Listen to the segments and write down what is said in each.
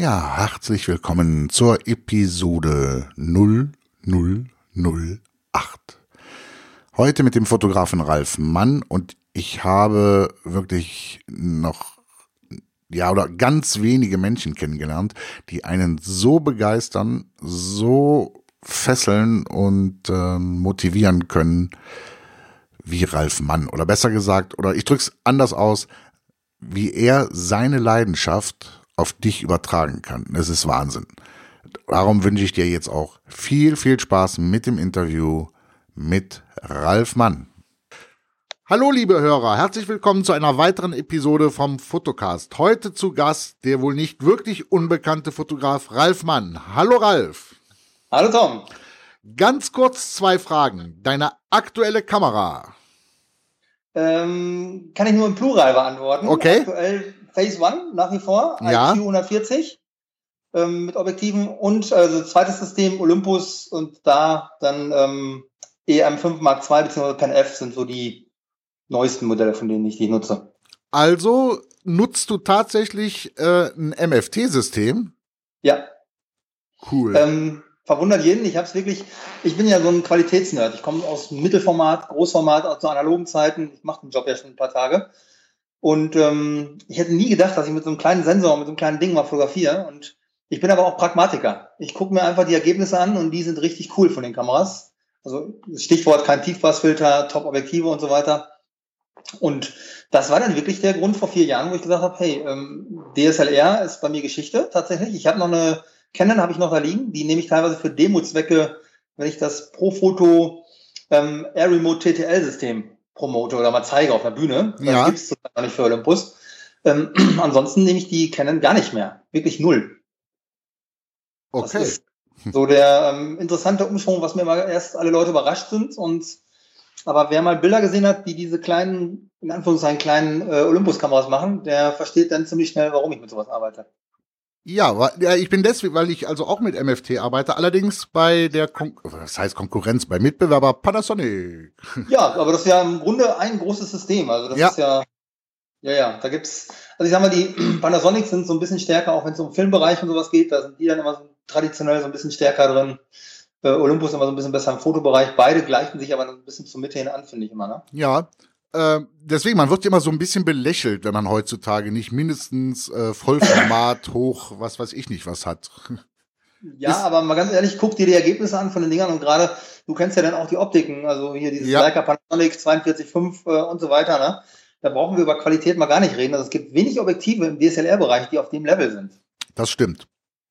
Ja, herzlich willkommen zur Episode 0008. Heute mit dem Fotografen Ralf Mann und ich habe wirklich noch ja oder ganz wenige Menschen kennengelernt, die einen so begeistern, so fesseln und äh, motivieren können wie Ralf Mann oder besser gesagt oder ich drück's anders aus, wie er seine Leidenschaft auf dich übertragen kann. Es ist Wahnsinn. Darum wünsche ich dir jetzt auch viel, viel Spaß mit dem Interview mit Ralf Mann. Hallo liebe Hörer, herzlich willkommen zu einer weiteren Episode vom Fotocast. Heute zu Gast der wohl nicht wirklich unbekannte Fotograf Ralf Mann. Hallo Ralf. Hallo Tom. Ganz kurz zwei Fragen. Deine aktuelle Kamera. Ähm, kann ich nur im Plural beantworten. Okay. Aktuell Phase One nach wie vor, Ja. IQ 140 ähm, mit Objektiven und also zweites System Olympus und da dann ähm, EM5 Mark II bzw. Pen F sind so die neuesten Modelle, von denen ich die nutze. Also nutzt du tatsächlich äh, ein MFT-System? Ja, Cool. ähm, verwundert jeden. Ich habe es wirklich, ich bin ja so ein Qualitätsnerd. Ich komme aus Mittelformat, Großformat, aus so analogen Zeiten. Ich mache den Job ja schon ein paar Tage. Und ähm, ich hätte nie gedacht, dass ich mit so einem kleinen Sensor, mit so einem kleinen Ding mal fotografiere. Und ich bin aber auch Pragmatiker. Ich gucke mir einfach die Ergebnisse an und die sind richtig cool von den Kameras. Also Stichwort kein Tiefpassfilter, Top-Objektive und so weiter. Und das war dann wirklich der Grund vor vier Jahren, wo ich gesagt habe, hey, ähm, DSLR ist bei mir Geschichte tatsächlich. Ich habe noch eine Canon, habe ich noch da liegen. Die nehme ich teilweise für Demo-Zwecke, wenn ich das Profoto ähm, Air Remote TTL-System promote oder mal zeige auf der Bühne. Das Ja. gibt's total noch nicht für Olympus. Ähm, ansonsten nehme ich die Canon gar nicht mehr. Wirklich null. Das okay. ist so der ähm, interessante Umschwung, was mir mal erst alle Leute überrascht sind. Und aber wer mal Bilder gesehen hat, die diese kleinen, in Anführungszeichen kleinen äh, Olympus-Kameras machen, der versteht dann ziemlich schnell, warum ich mit sowas arbeite. Ja, ich bin deswegen, weil ich also auch mit MFT arbeite, allerdings bei der Kon was heißt Konkurrenz, bei Mitbewerber Panasonic. Ja, aber das ist ja im Grunde ein großes System. Also das Ja. ist ja, ja, ja, da gibt's, also ich sag mal, die Panasonic sind so ein bisschen stärker, auch wenn es um Filmbereich und sowas geht, da sind die dann immer so traditionell so ein bisschen stärker drin. Äh, Olympus immer so ein bisschen besser im Fotobereich. Beide gleichen sich aber ein bisschen zur Mitte hin an, finde ich immer, ne? Ja, äh, deswegen, man wird immer so ein bisschen belächelt, wenn man heutzutage nicht mindestens äh, Vollformat hoch, was weiß ich nicht, was hat. Ja, Ist- aber mal ganz ehrlich, guck dir die Ergebnisse an von den Dingern und gerade, du kennst ja dann auch die Optiken, also hier dieses Ja. Leica Panasonic 42.5 äh, und so weiter, ne? Da brauchen wir über Qualität mal gar nicht reden. Also es gibt wenig Objektive im DSLR-Bereich, die auf dem Level sind. Das stimmt.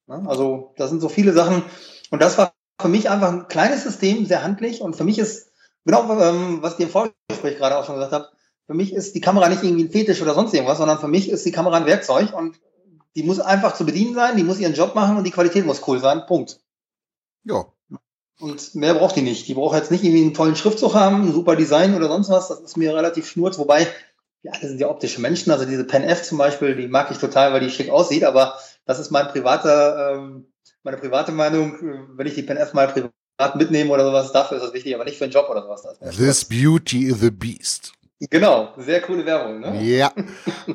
Ne? Also da sind so viele Sachen. Und das war für mich einfach ein kleines System, sehr handlich. Und für mich ist, genau ähm, was ich im Vorgespräch gerade auch schon gesagt habe, für mich ist die Kamera nicht irgendwie ein Fetisch oder sonst irgendwas, sondern für mich ist die Kamera ein Werkzeug und die muss einfach zu bedienen sein, die muss ihren Job machen und die Qualität muss cool sein. Punkt. Ja, Und mehr braucht die nicht. Die braucht jetzt nicht irgendwie einen tollen Schriftzug haben, ein super Design oder sonst was. Das ist mir relativ schnurz. Wobei, wir alle sind ja optische Menschen. Also diese Pen F zum Beispiel, die mag ich total, weil die schick aussieht. Aber das ist mein privater, ähm, meine private Meinung. Wenn ich die Pen F mal privat mitnehme oder sowas, dafür ist das wichtig, aber nicht für einen Job oder sowas. This beauty is the beast. Genau, sehr coole Werbung. Ne? Ja.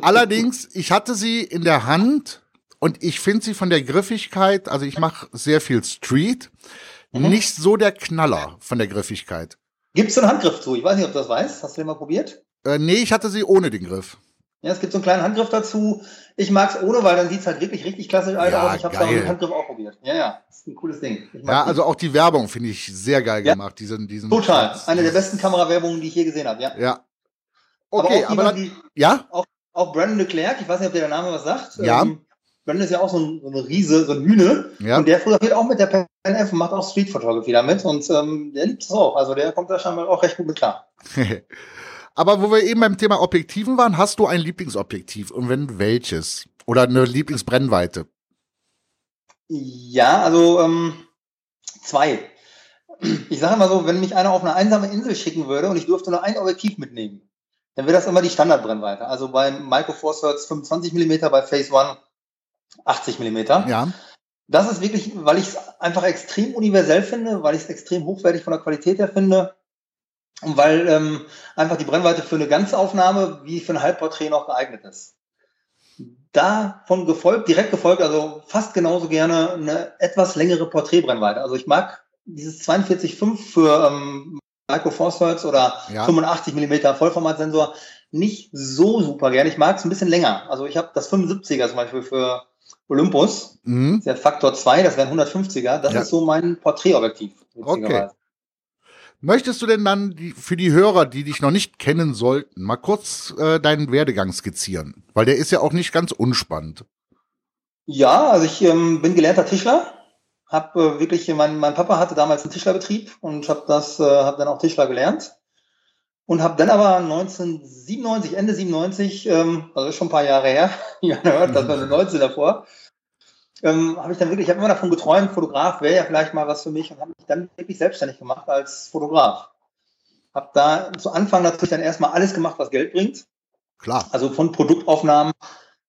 Allerdings, ich hatte sie in der Hand und ich finde sie von der Griffigkeit, also ich mache sehr viel Street, Mhm. nicht so der Knaller von der Griffigkeit. Gibt es so einen Handgriff zu? Ich weiß nicht, ob du das weißt. Hast du den mal probiert? Äh, nee, ich hatte sie ohne den Griff. Ja, es gibt so einen kleinen Handgriff dazu. Ich mag es ohne, weil dann sieht es halt wirklich richtig klassisch alt Ja, aus. Ich habe es aber geil. mit Handgriff auch probiert. Ja, ja, ist ein cooles Ding. Ja, also auch die Werbung finde ich sehr geil gemacht. Diesen, diesen Total. Eine der besten Kamerawerbungen, die ich je gesehen habe, ja. Ja. Okay, auch aber, jemand dann, ja? auch Brandon Leclerc, ich weiß nicht, ob dir der Name was sagt. Ja. Ähm, Brandon ist ja auch so ein, so eine Riese, so ein Hühne. Ja. Und der fotografiert auch mit der Pen F und macht auch Street Photography damit. Und ähm, der liebt es auch. Also der kommt da scheinbar auch recht gut mit klar. aber wo wir eben beim Thema Objektiven waren, hast du ein Lieblingsobjektiv und wenn welches? Oder eine Lieblingsbrennweite? Ja, also ähm, zwei. ich sage mal so, wenn mich einer auf eine einsame Insel schicken würde und ich durfte nur ein Objektiv mitnehmen, dann wäre das immer die Standardbrennweite. Also beim Micro Four Thirds 25 mm, bei Phase One 80 mm. Ja. Das ist wirklich, weil ich es einfach extrem universell finde, weil ich es extrem hochwertig von der Qualität her finde und weil ähm, einfach die Brennweite für eine Ganzaufnahme wie für ein Halbporträt noch geeignet ist. Davon gefolgt, direkt gefolgt, also fast genauso gerne eine etwas längere Porträtbrennweite. Also ich mag dieses 42,5 für ähm, Micro Four Thirds oder Ja. 85 mm Vollformatsensor nicht so super gerne. Ich mag es ein bisschen länger. Also ich habe das 75er zum Beispiel für Olympus, Mhm. der Faktor 2, das wären 150er. Das Ja. ist so mein Porträtobjektiv. Okay. Möchtest du denn dann die, für die Hörer, die dich noch nicht kennen sollten, mal kurz äh, deinen Werdegang skizzieren? Weil der ist ja auch nicht ganz unspannend. Ja, also ich ähm, bin gelernter Tischler. Hab äh, wirklich, mein, mein Papa hatte damals einen Tischlerbetrieb und habe äh, habe dann auch Tischler gelernt und habe dann aber 1997, Ende 97, ähm, also schon ein paar Jahre her, ja, das war 19 davor, ähm, habe ich dann wirklich, ich habe immer davon geträumt, Fotograf wäre ja vielleicht mal was für mich und habe mich dann wirklich selbstständig gemacht als Fotograf. Habe da zu Anfang natürlich dann erstmal alles gemacht, was Geld bringt. Klar. Also von Produktaufnahmen.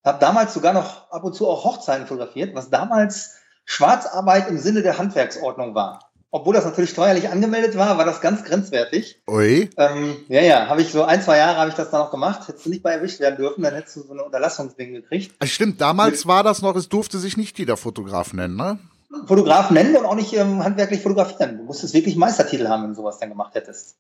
Habe damals sogar noch ab und zu auch Hochzeiten fotografiert, was damals Schwarzarbeit im Sinne der Handwerksordnung war. Obwohl das natürlich steuerlich angemeldet war, war das ganz grenzwertig. Ui. Ähm, ja, ja, habe ich so ein, zwei Jahre habe ich das dann auch gemacht. Hättest du nicht bei erwischt werden dürfen, dann hättest du so eine Unterlassungsding gekriegt. Ah, Stimmt, damals war das noch, es durfte sich nicht jeder Fotograf nennen, ne? Fotograf nennen und auch nicht ähm, handwerklich fotografieren. Du musstest wirklich Meistertitel haben, wenn du sowas dann gemacht hättest.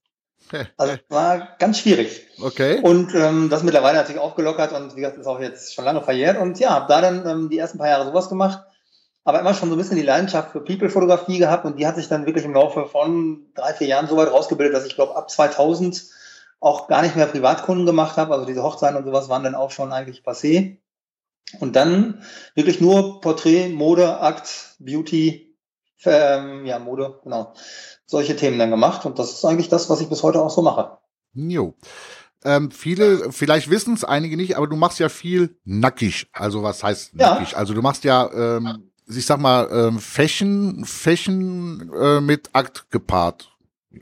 Also war ganz schwierig. Okay. Und ähm, das mittlerweile natürlich aufgelockert und wie gesagt, ist auch jetzt schon lange verjährt. Und ja, habe da dann ähm, die ersten paar Jahre sowas gemacht, aber immer schon so ein bisschen die Leidenschaft für People-Fotografie gehabt und die hat sich dann wirklich im Laufe von drei, vier Jahren so weit rausgebildet, dass ich glaube ab 2000 auch gar nicht mehr Privatkunden gemacht habe. Also diese Hochzeiten und sowas waren dann auch schon eigentlich passé. Und dann wirklich nur Porträt, Mode, Akt, Beauty, ähm, ja, Mode, genau. Solche Themen dann gemacht. Und das ist eigentlich das, was ich bis heute auch so mache. Jo. Ähm, viele, vielleicht wissen es einige nicht, aber du machst ja viel nackig. Also was heißt Ja. nackig? Also du machst ja, ähm, ich sag mal, ähm, Fashion, Fashion äh, mit Akt gepaart.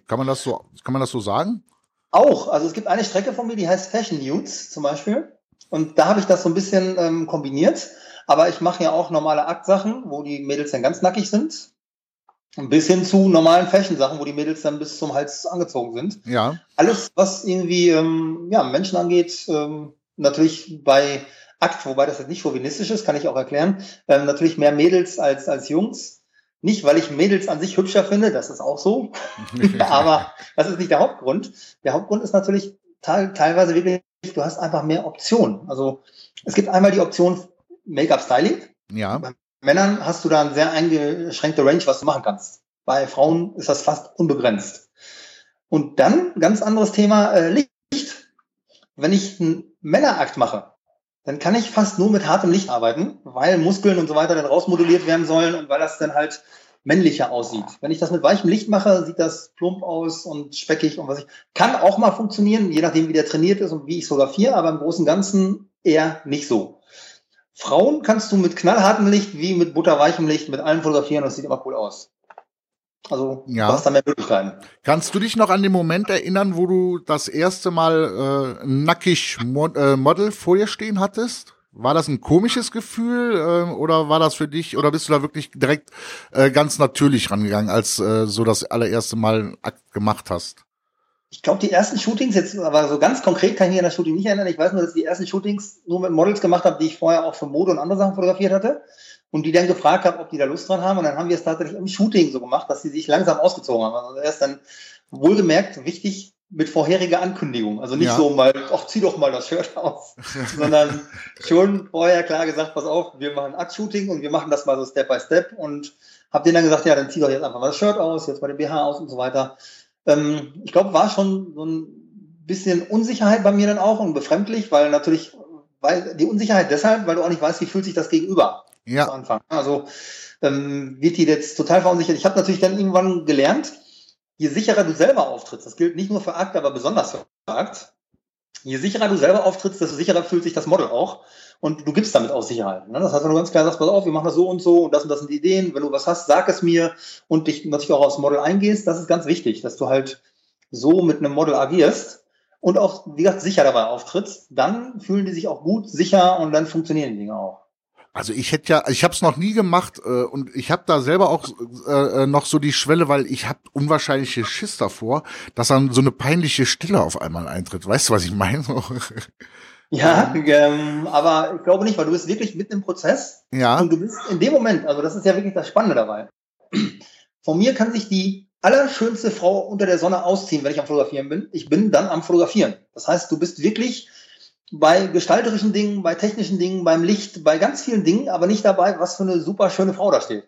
Kann man das so, kann man das so sagen? Auch. Also es gibt eine Strecke von mir, die heißt Fashion Nudes zum Beispiel. Und da habe ich das so ein bisschen ähm, kombiniert. Aber ich mache ja auch normale Aktsachen, wo die Mädels dann ganz nackig sind. Ein bisschen zu normalen Fashion-Sachen, wo die Mädels dann bis zum Hals angezogen sind. Ja. Alles, was irgendwie ähm, ja, Menschen angeht, ähm, natürlich bei Akt, wobei das jetzt nicht chauvinistisch ist, kann ich auch erklären, ähm, natürlich mehr Mädels als, als Jungs. Nicht, weil ich Mädels an sich hübscher finde, das ist auch so, aber das ist nicht der Hauptgrund. Der Hauptgrund ist natürlich te teilweise wirklich, du hast einfach mehr Optionen. Also es gibt einmal die Option Make-up-Styling. ja. Bei Männern hast du da eine sehr eingeschränkte Range, was du machen kannst. Bei Frauen ist das fast unbegrenzt. Und dann, ganz anderes Thema, äh, Licht. Wenn ich einen Männerakt mache, dann kann ich fast nur mit hartem Licht arbeiten, weil Muskeln und so weiter dann rausmoduliert werden sollen und weil das dann halt männlicher aussieht. Wenn ich das mit weichem Licht mache, sieht das plump aus und speckig und was ich. Kann auch mal funktionieren, je nachdem, wie der trainiert ist und wie ich fotografiere, aber im Großen und Ganzen eher nicht so. Frauen kannst du mit knallhartem Licht wie mit butterweichem Licht mit allem fotografieren und das sieht immer cool aus. Also Ja. du hast da mehr Möglichkeiten. Kannst du dich noch an den Moment erinnern, wo du das erste Mal äh, nackig Mod äh, Model vor dir stehen hattest? War das ein komisches Gefühl äh, oder war das für dich oder bist du da wirklich direkt äh, ganz natürlich rangegangen, als äh, so das allererste Mal Akt gemacht hast? Ich glaube, die ersten Shootings, jetzt aber so ganz konkret kann ich mich an das Shooting nicht erinnern. Ich weiß nur, dass ich die ersten Shootings nur mit Models gemacht habe, die ich vorher auch für Mode und andere Sachen fotografiert hatte. Und die dann gefragt habe, ob die da Lust dran haben. Und dann haben wir es tatsächlich im Shooting so gemacht, dass sie sich langsam ausgezogen haben. Also erst dann wohlgemerkt, wichtig, mit vorheriger Ankündigung. Also nicht Ja. so mal, ach, zieh doch mal das Shirt aus, sondern schon vorher klar gesagt, pass auf, wir machen Akt-Shooting und wir machen das mal so Step by Step und habe denen dann gesagt, ja, dann zieh doch jetzt einfach mal das Shirt aus, jetzt mal den BH aus und so weiter. Ähm, ich glaube, war schon so ein bisschen Unsicherheit bei mir dann auch und befremdlich, weil natürlich, weil die Unsicherheit deshalb, weil du auch nicht weißt, wie fühlt sich das gegenüber zu Ja, Anfang. Also ähm, wird die jetzt total verunsichert. Ich habe natürlich dann irgendwann gelernt, je sicherer du selber auftrittst, das gilt nicht nur für Akt, aber besonders für Akt, je sicherer du selber auftrittst, desto sicherer fühlt sich das Model auch. Und du gibst damit auch Sicherheit. Ne? Das heißt, wenn du ganz klar sagst, pass auf, wir machen das so und so und das und das sind die Ideen. Wenn du was hast, sag es mir und dich natürlich auch aufs Model eingehst. Das ist ganz wichtig, dass du halt so mit einem Model agierst und auch, wie gesagt, sicher dabei auftrittst. Dann fühlen die sich auch gut, sicher und dann funktionieren die Dinge auch. Also ich hätte ja, ich habe es noch nie gemacht äh, und ich habe da selber auch äh, äh, noch so die Schwelle, weil ich habe unwahrscheinliche Schiss davor, dass dann so eine peinliche Stille auf einmal eintritt. Weißt du, was ich meine? ja, ähm, aber ich glaube nicht, weil du bist wirklich mitten im Prozess. Ja. Und du bist in dem Moment, also das ist ja wirklich das Spannende dabei. Von mir kann sich die allerschönste Frau unter der Sonne ausziehen, wenn ich am Fotografieren bin. Ich bin dann am Fotografieren. Das heißt, du bist wirklich bei gestalterischen Dingen, bei technischen Dingen, beim Licht, bei ganz vielen Dingen, aber nicht dabei, was für eine super schöne Frau da steht.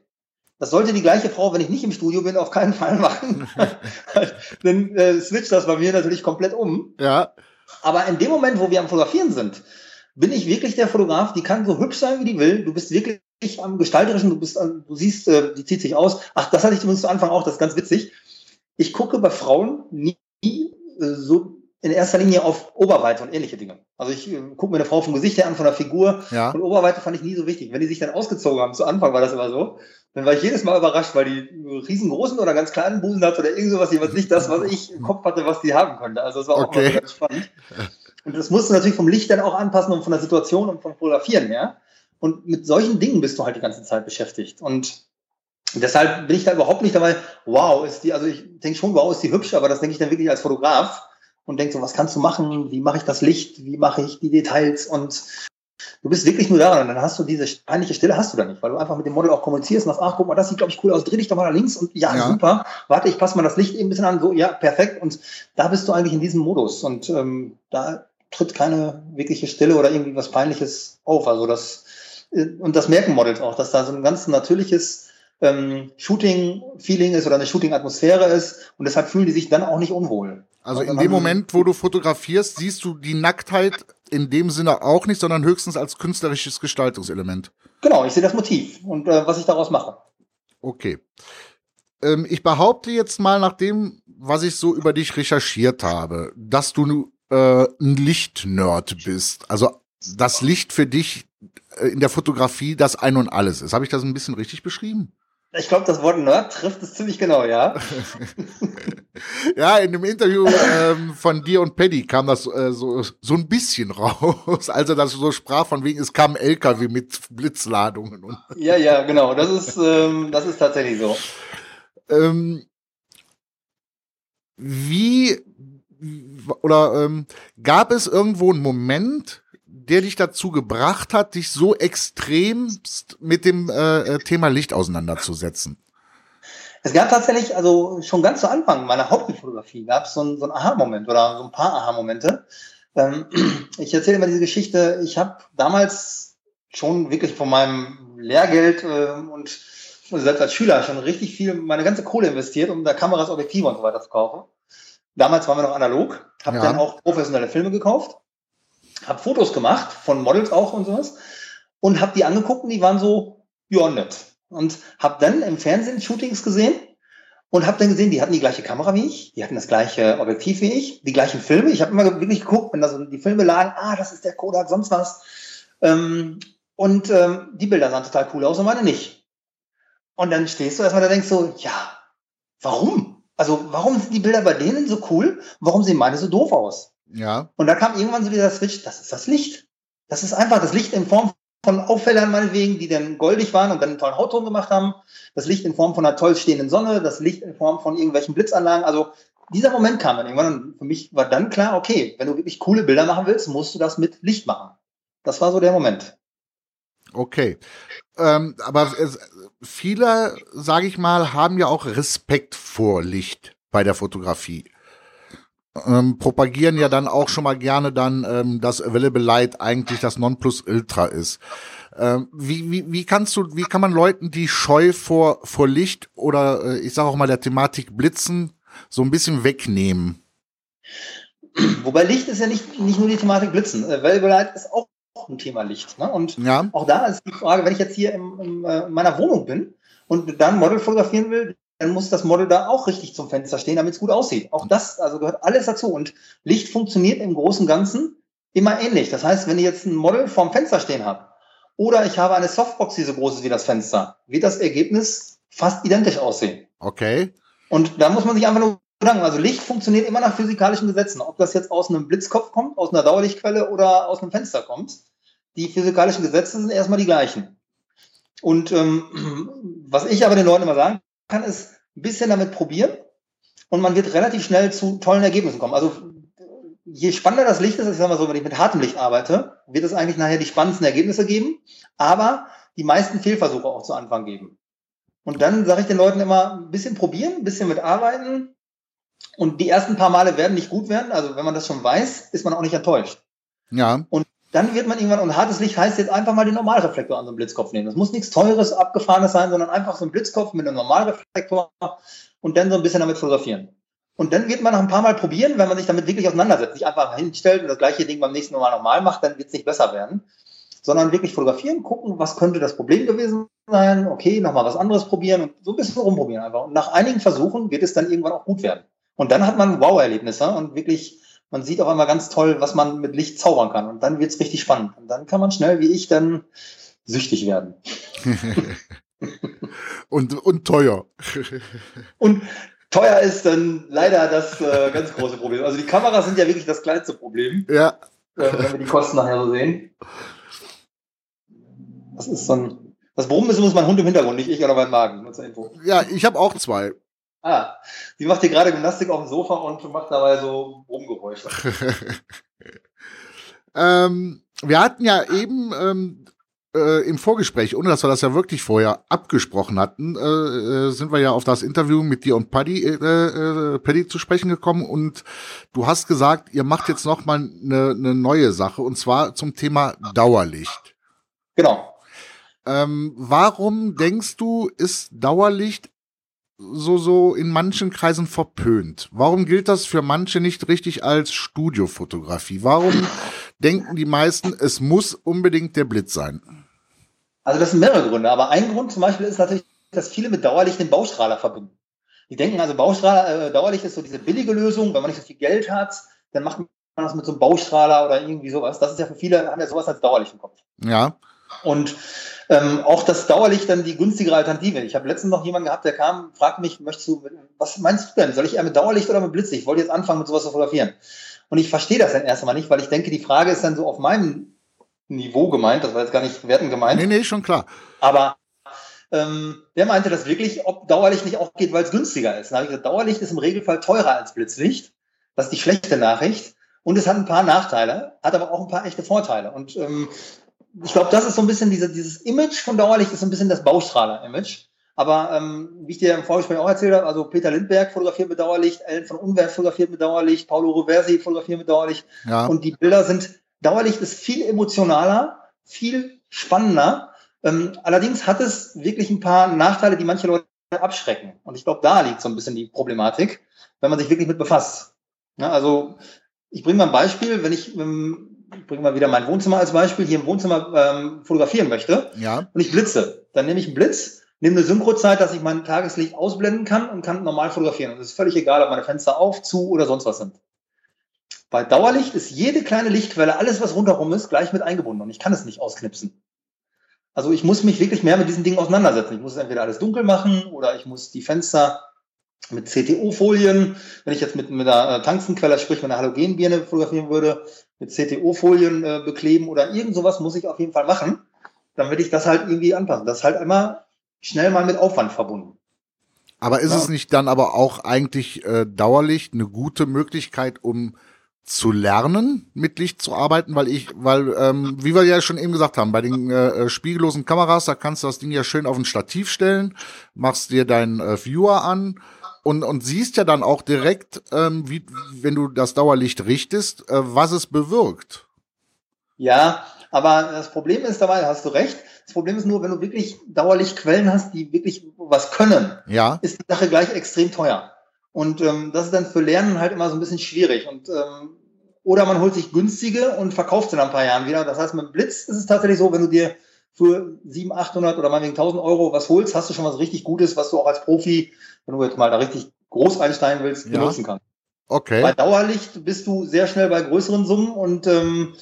Das sollte die gleiche Frau, wenn ich nicht im Studio bin, auf keinen Fall machen. Dann äh, switcht das bei mir natürlich komplett um. Ja. Aber in dem Moment, wo wir am Fotografieren sind, bin ich wirklich der Fotograf, die kann so hübsch sein, wie die will. Du bist wirklich am Gestalterischen, du bist, du siehst, äh, die zieht sich aus. Ach, das hatte ich zumindest zu Anfang auch, das ist ganz witzig. Ich gucke bei Frauen nie äh, so in erster Linie auf Oberweite und ähnliche Dinge. Also ich äh, gucke mir eine Frau vom Gesicht her an, von der Figur. Ja. Und Oberweite fand ich nie so wichtig. Wenn die sich dann ausgezogen haben, zu Anfang war das immer so, dann war ich jedes Mal überrascht, weil die riesengroßen oder ganz kleinen Busen hat oder irgend sowas, jeweils nicht das, was ich im Kopf hatte, was die haben konnte. Also das war auch Okay. mal ganz spannend. Und das musst du natürlich vom Licht dann auch anpassen und von der Situation und vom Fotografieren her. Und mit solchen Dingen bist du halt die ganze Zeit beschäftigt. Und deshalb bin ich da überhaupt nicht dabei, wow, ist die, also ich denke schon, wow, ist die hübsch, aber das denke ich dann wirklich als Fotograf und denke so, was kannst du machen? Wie mache ich das Licht? Wie mache ich die Details? Und du bist wirklich nur daran. Und dann hast du diese peinliche Stille, hast du da nicht, weil du einfach mit dem Model auch kommunizierst und sagst, ach, guck mal, das sieht, glaube ich, cool aus, dreh dich doch mal nach links und ja, Ja. super. Warte, ich passe mal das Licht eben ein bisschen an, so, ja, perfekt. Und da bist du eigentlich in diesem Modus. Und ähm, da tritt keine wirkliche Stille oder irgendwie was Peinliches auf. Also das, und das merken Models auch, dass da so ein ganz natürliches ähm, Shooting-Feeling ist oder eine Shooting-Atmosphäre ist. Und deshalb fühlen die sich dann auch nicht unwohl. Also in dem Moment, wo du fotografierst, siehst du die Nacktheit in dem Sinne auch nicht, sondern höchstens als künstlerisches Gestaltungselement. Genau, ich sehe das Motiv und äh, was ich daraus mache. Okay. Ähm, ich behaupte jetzt mal nach dem, was ich so über dich recherchiert habe, dass du äh, ein Lichtnerd bist. Also das Licht für dich in der Fotografie das Ein und Alles ist. Habe ich das ein bisschen richtig beschrieben? Ich glaube, das Wort Nerd trifft es ziemlich genau, ja. Ja, in dem Interview ähm, von dir und Paddy kam das äh, so, so ein bisschen raus, als er das so sprach, von wegen, es kam ein LKW mit Blitzladungen. Und, Ja, ja, genau. Das ist, ähm, das ist tatsächlich so. ähm, wie oder ähm, gab es irgendwo einen Moment, der dich dazu gebracht hat, dich so extremst mit dem äh, äh, Thema Licht auseinanderzusetzen? Es gab tatsächlich, also schon ganz zu Anfang meiner Hauptfotografie gab es so ein, so Aha-Moment oder so ein paar Aha-Momente. Ähm, ich erzähle immer diese Geschichte. Ich habe damals schon wirklich von meinem Lehrgeld äh, und selbst als Schüler schon richtig viel, meine ganze Kohle investiert, um da Kameras, Objektive und so weiter zu kaufen. Damals waren wir noch analog, habe Ja. dann auch professionelle Filme gekauft, habe Fotos gemacht von Models auch und sowas und habe die angeguckt und die waren so, ja, nett. Und habe dann im Fernsehen Shootings gesehen und habe dann gesehen, die hatten die gleiche Kamera wie ich, die hatten das gleiche Objektiv wie ich, die gleichen Filme. Ich habe immer wirklich geguckt, wenn da so die Filme lagen, ah, das ist der Kodak, sonst was. Ähm, und ähm, die Bilder sahen total cool aus und meine nicht. Und dann stehst du erstmal da denkst so, ja, warum? Also warum sind die Bilder bei denen so cool? Warum sehen meine so doof aus? Ja, Und da kam irgendwann so dieser Switch, das ist das Licht. Das ist einfach das Licht in Form von Auffällern meinetwegen, die dann goldig waren und dann einen tollen Hautton gemacht haben. Das Licht in Form von einer toll stehenden Sonne, das Licht in Form von irgendwelchen Blitzanlagen. Also dieser Moment kam dann irgendwann und für mich war dann klar, okay, wenn du wirklich coole Bilder machen willst, musst du das mit Licht machen. Das war so der Moment. okay. Ähm, aber es, viele, sage ich mal, haben ja auch Respekt vor Licht bei der Fotografie. Ähm, propagieren ja dann auch schon mal gerne dann, ähm, dass Available Light eigentlich das Nonplusultra ist. Ähm, wie, wie, wie kannst du, wie kann man Leuten, die scheu vor, vor Licht oder äh, ich sage auch mal der Thematik Blitzen so ein bisschen wegnehmen? Wobei Licht ist ja nicht, nicht nur die Thematik Blitzen. Valuable Light ist auch ein Thema Licht. Ne? Und Ja, Auch da ist die Frage, wenn ich jetzt hier im, äh, in meiner Wohnung bin und dann Model fotografieren will, dann muss das Model da auch richtig zum Fenster stehen, damit es gut aussieht. Auch das, also gehört alles dazu. Und Licht funktioniert im Großen und Ganzen immer ähnlich. Das heißt, wenn ich jetzt ein Model vorm Fenster stehen habe oder ich habe eine Softbox, die so groß ist wie das Fenster, wird das Ergebnis fast identisch aussehen. Okay. Und da muss man sich einfach nur sagen, also Licht funktioniert immer nach physikalischen Gesetzen. Ob das jetzt aus einem Blitzkopf kommt, aus einer Dauerlichtquelle oder aus einem Fenster kommt, die physikalischen Gesetze sind erstmal die gleichen. Und ähm, was ich aber den Leuten immer sagen kann, ist ein bisschen damit probieren und man wird relativ schnell zu tollen Ergebnissen kommen. Also je spannender das Licht ist, ich sag mal so, wenn ich mit hartem Licht arbeite, wird es eigentlich nachher die spannendsten Ergebnisse geben, aber die meisten Fehlversuche auch zu Anfang geben. Und dann sage ich den Leuten immer ein bisschen probieren, ein bisschen mit arbeiten. Und die ersten paar Male werden nicht gut werden. Also wenn man das schon weiß, ist man auch nicht enttäuscht. Ja. Und dann wird man irgendwann, und hartes Licht heißt jetzt einfach mal den Normalreflektor an so einem Blitzkopf nehmen. Das muss nichts Teures, Abgefahrenes sein, sondern einfach so ein Blitzkopf mit einem Normalreflektor und dann so ein bisschen damit fotografieren. Und dann wird man nach ein paar Mal probieren, wenn man sich damit wirklich auseinandersetzt, nicht einfach hinstellt und das gleiche Ding beim nächsten Mal nochmal macht, dann wird es nicht besser werden, sondern wirklich fotografieren, gucken, was könnte das Problem gewesen sein, okay, nochmal was anderes probieren und so ein bisschen rumprobieren einfach. Und nach einigen Versuchen wird es dann irgendwann auch gut werden. Und dann hat man Wow-Erlebnisse und wirklich, man sieht auch einmal ganz toll, was man mit Licht zaubern kann. Und dann wird es richtig spannend. Und dann kann man schnell, wie ich, dann süchtig werden. und, und teuer. und teuer ist dann leider das äh, ganz große Problem. Also die Kameras sind ja wirklich das kleinste Problem. Ja. Äh, wenn wir die Kosten nachher so sehen. Das ist so ein. Das Brummen ist übrigens mein Hund im Hintergrund, nicht ich oder mein Magen. Nur zur Info. Ja, ich habe auch zwei. Ah, sie macht hier gerade Gymnastik auf dem Sofa und macht dabei so Brummgeräusche. ähm, wir hatten ja eben ähm, äh, im Vorgespräch, ohne dass wir das ja wirklich vorher abgesprochen hatten, äh, äh sind wir ja auf das Interview mit dir und Paddy, äh, äh, Paddy zu sprechen gekommen und du hast gesagt, ihr macht jetzt noch mal eine, eine neue Sache und zwar zum Thema Dauerlicht. Genau. Ähm, warum denkst du, ist Dauerlicht so, so in manchen Kreisen verpönt? Warum gilt das für manche nicht richtig als Studiofotografie? Warum denken die meisten, es muss unbedingt der Blitz sein? Also das sind mehrere Gründe, aber ein Grund zum Beispiel ist natürlich, dass viele mit Dauerlicht den Baustrahler verbinden. Die denken also, Baustrahler, äh, Dauerlicht ist so diese billige Lösung, wenn man nicht so viel Geld hat, dann macht man das mit so einem Baustrahler oder irgendwie sowas. Das ist ja für viele, haben ja sowas als Dauerlicht im Kopf. Ja. Und ähm, auch das Dauerlicht dann die günstigere Alternative. Ich habe letztens noch jemanden gehabt, der kam, fragt mich, möchtest du, was meinst du denn? Soll ich eher mit Dauerlicht oder mit Blitzlicht? Ich wollte jetzt anfangen, mit sowas zu fotografieren. Und ich verstehe das dann erst einmal nicht, weil ich denke, die Frage ist dann so auf meinem Niveau gemeint, das war jetzt gar nicht werten gemeint. Nee, nee, schon klar. Aber ähm, der meinte das wirklich, ob Dauerlicht nicht auch geht, weil es günstiger ist. Dann habe ich gesagt, Dauerlicht ist im Regelfall teurer als Blitzlicht. Das ist die schlechte Nachricht. Und es hat ein paar Nachteile, hat aber auch ein paar echte Vorteile. Und ähm, ich glaube, das ist so ein bisschen diese, dieses Image von Dauerlicht, ist so ein bisschen das Baustrahler-Image. Aber ähm, wie ich dir im Vorgespräch auch erzählt habe, also Peter Lindberg fotografiert mit Dauerlicht, Ellen von Unwerf fotografiert mit Dauerlicht, Paulo Roversi fotografiert mit Dauerlicht. Ja. Und die Bilder sind, Dauerlicht ist viel emotionaler, viel spannender. Ähm, allerdings hat es wirklich ein paar Nachteile, die manche Leute abschrecken. Und ich glaube, da liegt so ein bisschen die Problematik, wenn man sich wirklich mit befasst. Ja, also ich bringe mal ein Beispiel, wenn ich ähm, ich bringe mal wieder mein Wohnzimmer als Beispiel, hier im Wohnzimmer ähm, fotografieren möchte ja. und ich blitze, dann nehme ich einen Blitz, nehme eine Synchrozeit, dass ich mein Tageslicht ausblenden kann und kann normal fotografieren. Und es ist völlig egal, ob meine Fenster auf, zu oder sonst was sind. Bei Dauerlicht ist jede kleine Lichtquelle, alles was rundherum ist, gleich mit eingebunden und ich kann es nicht ausknipsen. Also ich muss mich wirklich mehr mit diesen Dingen auseinandersetzen. Ich muss entweder alles dunkel machen oder ich muss die Fenster mit CTO-Folien, wenn ich jetzt mit, mit einer Tungstenquelle, sprich mit einer Halogenbirne fotografieren würde, mit CTO-Folien äh, bekleben oder irgend sowas muss ich auf jeden Fall machen, damit ich das halt irgendwie anpassen. Das ist halt immer schnell mal mit Aufwand verbunden. Aber ist ja. es nicht dann aber auch eigentlich äh, dauerlich eine gute Möglichkeit, um zu lernen, mit Licht zu arbeiten, weil ich, weil, ähm, wie wir ja schon eben gesagt haben, bei den äh, äh spiegellosen Kameras, da kannst du das Ding ja schön auf ein Stativ stellen, machst dir deinen äh, Viewer an und, und siehst ja dann auch direkt, ähm, wie, wenn du das Dauerlicht richtest, äh, was es bewirkt. Ja, aber das Problem ist dabei, hast du recht. Das Problem ist nur, wenn du wirklich Dauerlichtquellen hast, die wirklich was können, ja. ist die Sache gleich extrem teuer. Und ähm, das ist dann für Lernen halt immer so ein bisschen schwierig. Und ähm, oder man holt sich günstige und verkauft sie nach ein paar Jahren wieder. Das heißt, mit Blitz ist es tatsächlich so, wenn du dir für 700, 800 oder meinetwegen 1000 Euro was holst, hast du schon was richtig Gutes, was du auch als Profi, wenn du jetzt mal da richtig groß einsteigen willst, Ja. benutzen kannst. Okay. Bei Dauerlicht bist du sehr schnell bei größeren Summen und ähm,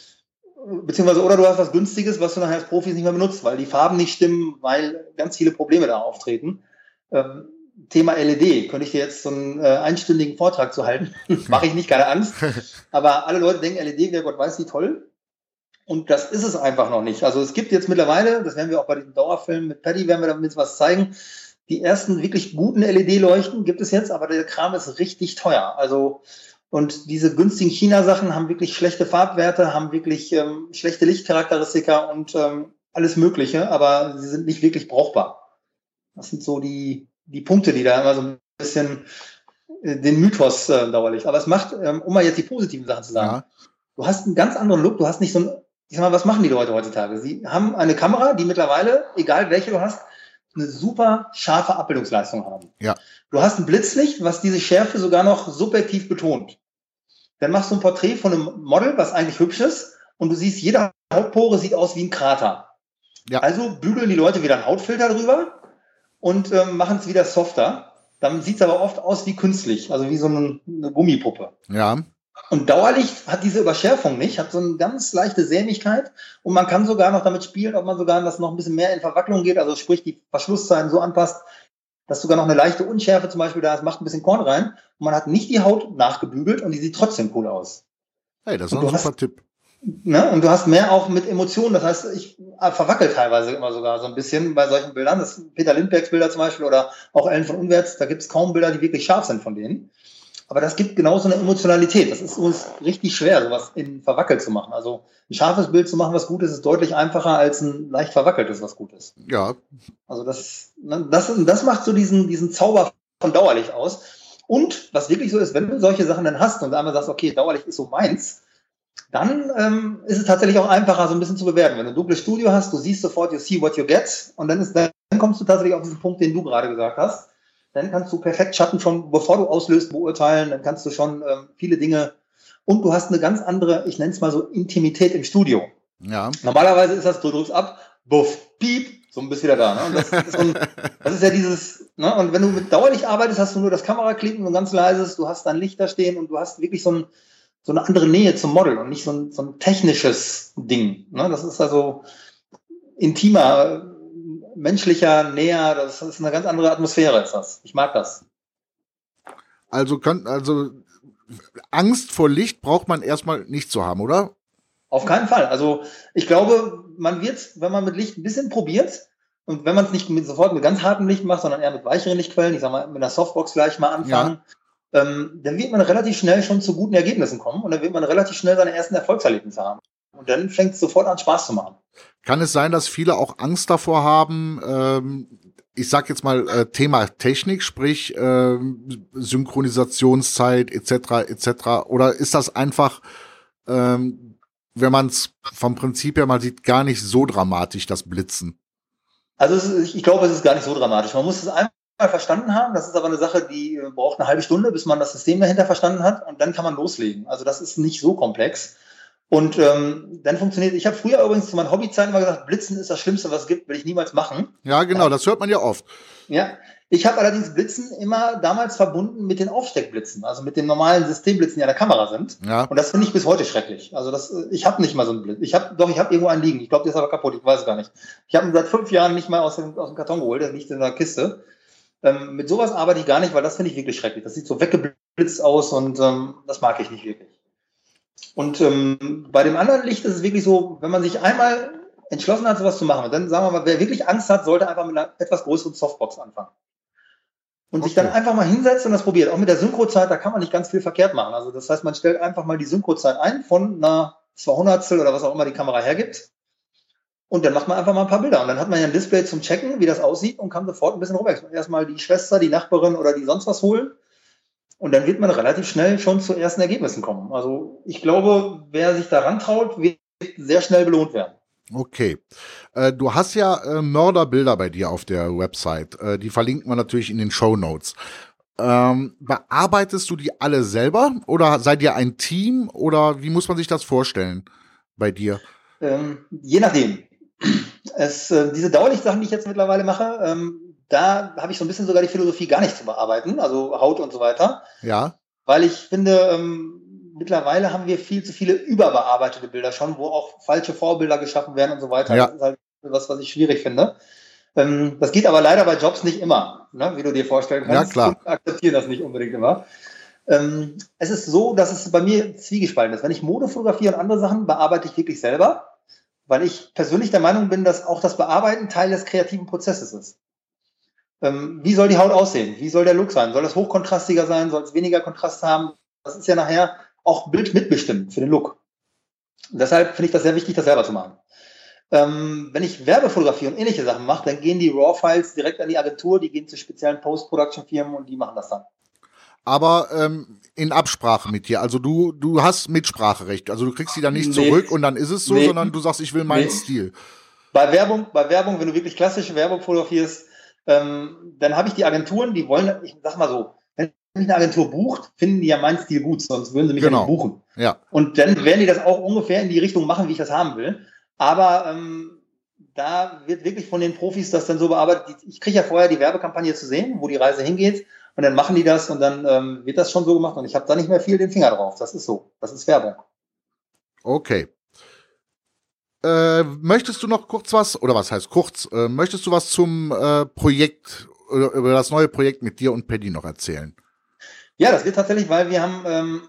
beziehungsweise oder du hast was Günstiges, was du nachher als Profis nicht mehr benutzt, weil die Farben nicht stimmen, weil ganz viele Probleme da auftreten. Ähm, Thema LED, könnte ich dir jetzt so einen äh, einstündigen Vortrag zu halten. Mache ich nicht, keine Angst. Aber alle Leute denken, LED wäre Gott weiß wie toll. Und das ist es einfach noch nicht. Also es gibt jetzt mittlerweile, das werden wir auch bei diesem Dauerfilm mit Paddy, werden wir damit was zeigen, die ersten wirklich guten LED-Leuchten gibt es jetzt, aber der Kram ist richtig teuer. Also und diese günstigen China-Sachen haben wirklich schlechte Farbwerte, haben wirklich ähm, schlechte Lichtcharakteristika und ähm, alles Mögliche, aber sie sind nicht wirklich brauchbar. Das sind so die, die Punkte, die da immer so ein bisschen äh, den Mythos äh, dauerlich. Aber es macht, ähm, um mal jetzt die positiven Sachen zu sagen, Ja. du hast einen ganz anderen Look, du hast nicht so ein, ich sag mal, was machen die Leute heutzutage? Sie haben eine Kamera, die mittlerweile, egal welche du hast, eine super scharfe Abbildungsleistung haben. Ja. Du hast ein Blitzlicht, was diese Schärfe sogar noch subjektiv betont. Dann machst du ein Porträt von einem Model, was eigentlich hübsch ist, und du siehst, jede Hautpore sieht aus wie ein Krater. Ja. Also bügeln die Leute wieder einen Hautfilter drüber und ähm, machen es wieder softer. Dann sieht es aber oft aus wie künstlich, also wie so eine, eine Gummipuppe. Ja. Und Dauerlicht hat diese Überschärfung nicht, hat so eine ganz leichte Sämigkeit und man kann sogar noch damit spielen, ob man sogar das noch ein bisschen mehr in Verwacklung geht, also sprich die Verschlusszeiten so anpasst, dass sogar noch eine leichte Unschärfe zum Beispiel da ist, macht ein bisschen Korn rein und man hat nicht die Haut nachgebügelt und die sieht trotzdem cool aus. Hey, das ist ein super hast- Tipp. Ne? Und du hast mehr auch mit Emotionen, das heißt, ich äh, verwackel teilweise immer sogar so ein bisschen bei solchen Bildern, das sind Peter Lindbergs Bilder zum Beispiel oder auch Ellen von Unwärts, da gibt es kaum Bilder, die wirklich scharf sind von denen. Aber das gibt genauso eine Emotionalität. Das ist uns richtig schwer, sowas in verwackelt zu machen. Also ein scharfes Bild zu machen, was gut ist, ist deutlich einfacher als ein leicht verwackeltes, was gut ist. Ja. Also das, ne, das, das macht so diesen, diesen Zauber von Dauerlicht aus. Und was wirklich so ist, wenn du solche Sachen dann hast und einmal sagst, okay, Dauerlicht ist so meins, dann ähm, ist es tatsächlich auch einfacher, so ein bisschen zu bewerten. Wenn du ein dunkles Studio hast, du siehst sofort, you see what you get, und dann, ist, dann kommst du tatsächlich auf diesen Punkt, den du gerade gesagt hast. Dann kannst du perfekt Schatten schon, bevor du auslöst, beurteilen. Dann kannst du schon ähm, viele Dinge und du hast eine ganz andere, ich nenne es mal so, Intimität im Studio. Ja. Normalerweise ist das, du drückst ab, buff, piep, so ein bisschen wieder da. Ne? Und das, ist so ein, das ist ja dieses, ne? und wenn du mit Dauerlicht arbeitest, hast du nur das Kameraklicken und ganz leises, du hast dann Licht da stehen und du hast wirklich so, ein, so eine andere Nähe zum Model und nicht so ein, so ein technisches Ding. Ne? Das ist also intimer, menschlicher, näher, das ist eine ganz andere Atmosphäre ist das. Ich mag das. Also können, also Angst vor Licht braucht man erstmal nicht zu haben, oder? Auf keinen Fall. Also ich glaube, man wird, wenn man mit Licht ein bisschen probiert und wenn man es nicht mit, sofort mit ganz hartem Licht macht, sondern eher mit weicheren Lichtquellen, ich sag mal mit einer Softbox gleich mal anfangen, ähm, dann wird man relativ schnell schon zu guten Ergebnissen kommen und dann wird man relativ schnell seine ersten Erfolgserlebnisse haben. Und dann fängt es sofort an Spaß zu machen. Kann es sein, dass viele auch Angst davor haben, ähm, ich sag jetzt mal äh, Thema Technik, sprich ähm, Synchronisationszeit etc. etc. Oder ist das einfach, ähm, wenn man es vom Prinzip her mal sieht, gar nicht so dramatisch, das Blitzen? Also ist, ich glaube, es ist gar nicht so dramatisch. Man muss es einmal verstanden haben. Das ist aber eine Sache, die äh, braucht eine halbe Stunde, bis man das System dahinter verstanden hat und dann kann man loslegen. Also das ist nicht so komplex. Und ähm, dann funktioniert, ich habe früher übrigens zu meinen Hobbyzeiten immer gesagt, Blitzen ist das Schlimmste, was es gibt, will ich niemals machen. Ja, genau, das hört man ja oft. Ja, ich habe allerdings Blitzen immer damals verbunden mit den Aufsteckblitzen, also mit den normalen Systemblitzen, die an der Kamera sind. Ja, Und das finde ich bis heute schrecklich. Also das, äh, ich habe nicht mal so einen Blitz. Ich habe, doch, ich habe irgendwo einen liegen. Ich glaube, der ist aber kaputt. Ich weiß es gar nicht. Ich habe ihn seit fünf Jahren nicht mal aus dem, aus dem Karton geholt. Der liegt in der Kiste. Ähm, mit sowas arbeite ich gar nicht, weil das finde ich wirklich schrecklich. Das sieht so weggeblitzt aus und ähm, das mag ich nicht wirklich. Und ähm, bei dem anderen Licht ist es wirklich so, wenn man sich einmal entschlossen hat, sowas zu machen, dann sagen wir mal, wer wirklich Angst hat, sollte einfach mit einer etwas größeren Softbox anfangen. Und sich Okay. dann einfach mal hinsetzt und das probiert. Auch mit der Synchrozeit, da kann man nicht ganz viel verkehrt machen. Also das heißt, man stellt einfach mal die Synchrozeit ein von einer 200 oder was auch immer die Kamera hergibt. Und dann macht man einfach mal ein paar Bilder. Und dann hat man ja ein Display zum Checken, wie das aussieht und kann sofort ein bisschen rum. Erstmal die Schwester, die Nachbarin oder die sonst was holen. Und dann wird man relativ schnell schon zu ersten Ergebnissen kommen. Also ich glaube, wer sich daran traut, wird sehr schnell belohnt werden. okay. Äh, du hast ja äh, Mörderbilder bei dir auf der Website. Äh, die verlinken wir natürlich in den Show Notes. Ähm, bearbeitest du die alle selber oder seid ihr ein Team oder wie muss man sich das vorstellen bei dir? Ähm, je nachdem. es, diese Dauerlichtsachen, die ich jetzt mittlerweile mache, ähm, da habe ich so ein bisschen sogar die Philosophie gar nicht zu bearbeiten, also Haut und so weiter. Ja. Weil ich finde, ähm, mittlerweile haben wir viel zu viele überbearbeitete Bilder schon, wo auch falsche Vorbilder geschaffen werden und so weiter. Ja. Das ist halt was, was ich schwierig finde. Ähm, das geht aber leider bei Jobs nicht immer, ne, wie du dir vorstellen kannst. Ja, klar. Akzeptieren das nicht unbedingt immer. Ähm, es ist so, dass es bei mir zwiegespalten ist. Wenn ich Mode fotografiere und andere Sachen, bearbeite ich wirklich selber, weil ich persönlich der Meinung bin, dass auch das Bearbeiten Teil des kreativen Prozesses ist. Ähm, wie soll die Haut aussehen? Wie soll der Look sein? Soll das hochkontrastiger sein? Soll es weniger Kontrast haben? Das ist ja nachher auch Bild mitbestimmt für den Look. Und deshalb finde ich das sehr wichtig, das selber zu machen. Ähm, wenn ich Werbefotografie und ähnliche Sachen mache, dann gehen die RAW-Files direkt an die Agentur, die gehen zu speziellen Post-Production-Firmen und die machen das dann. Aber ähm, in Absprache mit dir. Also du, du hast Mitspracherecht. Also du kriegst die dann nicht Nee. zurück und dann ist es so, Nee. sondern du sagst, ich will meinen Nee. Stil. Bei Werbung, bei Werbung, wenn du wirklich klassische Werbung fotografierst, ähm, dann habe ich die Agenturen, die wollen, ich sag mal so, wenn mich eine Agentur bucht, finden die ja meinen Stil gut, sonst würden sie mich Genau. ja nicht buchen. Ja. Und dann werden die das auch ungefähr in die Richtung machen, wie ich das haben will. Aber ähm, da wird wirklich von den Profis das dann so bearbeitet. Ich kriege ja vorher die Werbekampagne zu sehen, wo die Reise hingeht. Und dann machen die das und dann ähm, wird das schon so gemacht. Und ich habe da nicht mehr viel den Finger drauf. Das ist so. Das ist Werbung. Okay. Äh, möchtest du noch kurz was, oder was heißt kurz, äh, möchtest du was zum äh, Projekt, oder über das neue Projekt mit dir und Paddy noch erzählen? Ja, das wird tatsächlich, weil wir haben ähm,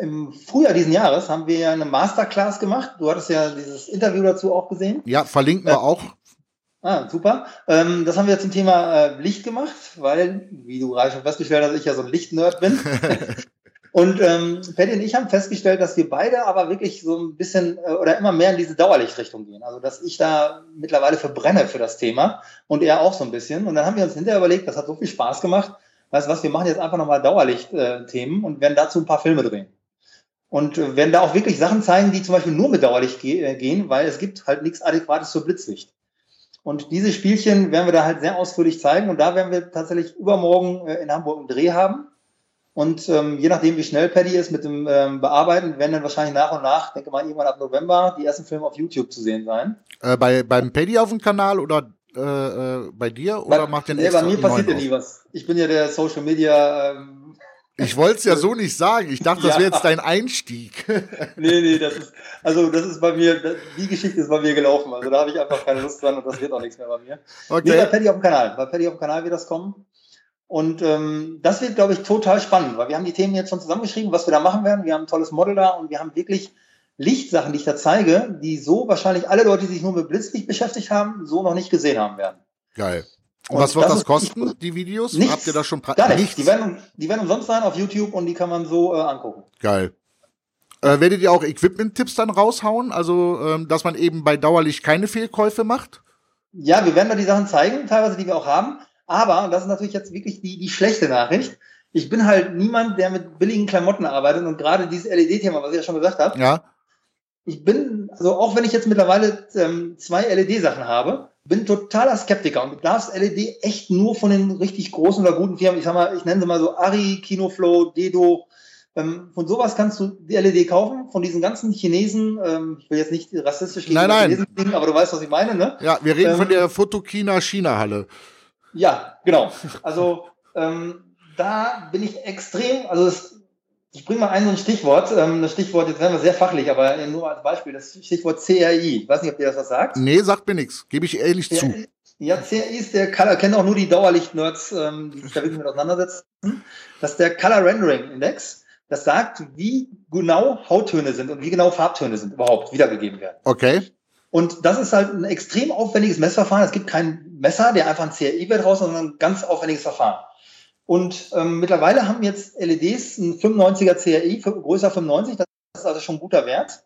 im Frühjahr diesen Jahres haben wir eine Masterclass gemacht. Du hattest ja dieses Interview dazu auch gesehen. Ja, verlinken wir Ja. auch. Ah, super. Ähm, das haben wir zum Thema äh, Licht gemacht, weil, wie du gerade schon festgestellt hast, ich ja so ein Lichtnerd bin. und ähm, Patty und ich haben festgestellt, dass wir beide aber wirklich so ein bisschen äh, oder immer mehr in diese Dauerlichtrichtung gehen. Also, dass ich da mittlerweile verbrenne für das Thema und er auch so ein bisschen. Und dann haben wir uns hinterher überlegt, das hat so viel Spaß gemacht. Weißt du was, wir machen jetzt einfach nochmal Dauerlicht-Themen und werden dazu ein paar Filme drehen. Und äh, werden da auch wirklich Sachen zeigen, die zum Beispiel nur mit Dauerlicht ge äh, gehen, weil es gibt halt nichts Adäquates für Blitzlicht. Und diese Spielchen werden wir da halt sehr ausführlich zeigen. Und da werden wir tatsächlich übermorgen äh, in Hamburg einen Dreh haben. Und ähm, je nachdem, wie schnell Paddy ist mit dem ähm, Bearbeiten, werden dann wahrscheinlich nach und nach, denke mal irgendwann ab November, die ersten Filme auf YouTube zu sehen sein. Äh, bei, beim Paddy auf dem Kanal oder äh, äh, bei dir? Oder Weil- macht ihr nee, bei mir passiert ja nie was. Ich bin ja der Social Media. Ähm, Ich wollte es ja so nicht sagen. Ich dachte, das wäre jetzt dein Einstieg. nee, nee, das ist, also das ist bei mir, das, die Geschichte ist bei mir gelaufen. Also da habe ich einfach keine Lust dran und das wird auch nichts mehr bei mir. Nee, bei Okay. Paddy auf dem Kanal. Bei Paddy auf dem Kanal wird das kommen. Und ähm, das wird, glaube ich, total spannend, weil wir haben die Themen jetzt schon zusammengeschrieben, was wir da machen werden. Wir haben ein tolles Model da und wir haben wirklich Lichtsachen, die ich da zeige, die so wahrscheinlich alle Leute, die sich nur mit Blitzlicht beschäftigt haben, so noch nicht gesehen haben werden. Geil. Und, Und was wird das das kosten, die Videos? Nichts. Habt ihr das schon Gar nicht. Nichts. Die werden, die werden umsonst sein auf YouTube und die kann man so äh, angucken. Geil. Äh, werdet ihr auch Equipment-Tipps dann raushauen? Also, ähm, dass man eben bei Dauerlicht keine Fehlkäufe macht? Ja, wir werden da die Sachen zeigen, teilweise, die wir auch haben. Aber, und das ist natürlich jetzt wirklich die, die schlechte Nachricht, ich bin halt niemand, der mit billigen Klamotten arbeitet und gerade dieses LED-Thema, was ich ja schon gesagt habe, Ja. ich bin, also auch wenn ich jetzt mittlerweile ähm, zwei LED-Sachen habe, bin totaler Skeptiker und du darfst LED echt nur von den richtig großen oder guten Firmen, ich sag mal, ich nenne sie mal so Ari, Kinoflow, Dedo, ähm, von sowas kannst du die LED kaufen, von diesen ganzen Chinesen, ähm, ich will jetzt nicht rassistisch Nein, nein. Chinesen klingen, aber du weißt, was ich meine, ne? Ja, wir reden Ähm, von der Fotokina China-Halle. Ja, genau. Also ähm, da bin ich extrem, also es, ich bringe mal ein so ein Stichwort, ähm, das Stichwort, jetzt werden wir sehr fachlich, aber nur als Beispiel, das Stichwort CRI. Ich weiß nicht, ob dir das was sagt. Nee, sagt mir nichts. Gebe ich ehrlich Ja, zu. ja, CRI ist der Color, kennen auch nur die Dauerlicht-Nerds, ähm, die sich da wirklich mit auseinandersetzen. Das ist der Color Rendering Index. Das sagt, wie genau Hauttöne sind und wie genau Farbtöne sind überhaupt wiedergegeben werden. Okay. Und das ist halt ein extrem aufwendiges Messverfahren. Es gibt kein Messer, der einfach ein CRI-Wert raus, sondern ein ganz aufwendiges Verfahren. Und ähm, mittlerweile haben jetzt LEDs ein 95er CRI, größer 95, das ist also schon ein guter Wert.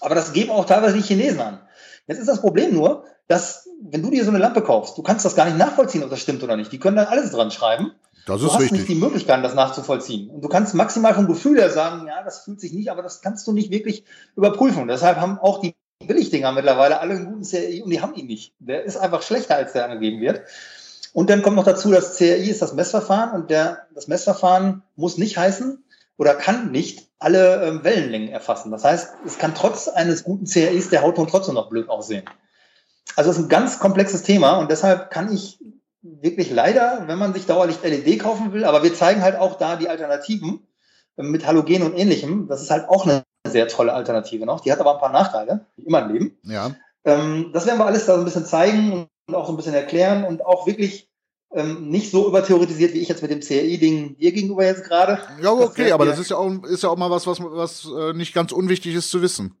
Aber das geben auch teilweise die Chinesen an. Jetzt ist das Problem nur, dass wenn du dir so eine Lampe kaufst, du kannst das gar nicht nachvollziehen, ob das stimmt oder nicht. Die können dann alles dran schreiben. Das Du ist hast nicht die richtig. Möglichkeit, das nachzuvollziehen. Und du kannst maximal vom Gefühl her sagen, ja, das fühlt sich nicht, aber das kannst du nicht wirklich überprüfen. Und deshalb haben auch die Billigdinger mittlerweile alle einen guten CRI und die haben ihn nicht. Der ist einfach schlechter, als der angegeben wird. Und dann kommt noch dazu, das CRI ist das Messverfahren und der, das Messverfahren muss nicht heißen oder kann nicht alle ähm, Wellenlängen erfassen. Das heißt, es kann trotz eines guten CRIs der Hautton trotzdem noch blöd aussehen. also es ist ein ganz komplexes Thema und deshalb kann ich wirklich leider, wenn man sich Dauerlicht LED kaufen will, aber wir zeigen halt auch da die Alternativen mit Halogen und ähnlichem. Das ist halt auch eine sehr tolle Alternative noch. Die hat aber ein paar Nachteile, wie immer im Leben. Ja. Ähm, das werden wir alles da so ein bisschen zeigen und auch so ein bisschen erklären und auch wirklich ähm, nicht so übertheoretisiert wie ich jetzt mit dem CRI-Ding dir gegenüber jetzt gerade. Ja, okay, aber das ist ja auch, ist ja auch mal was, was, was äh, nicht ganz unwichtig ist zu wissen.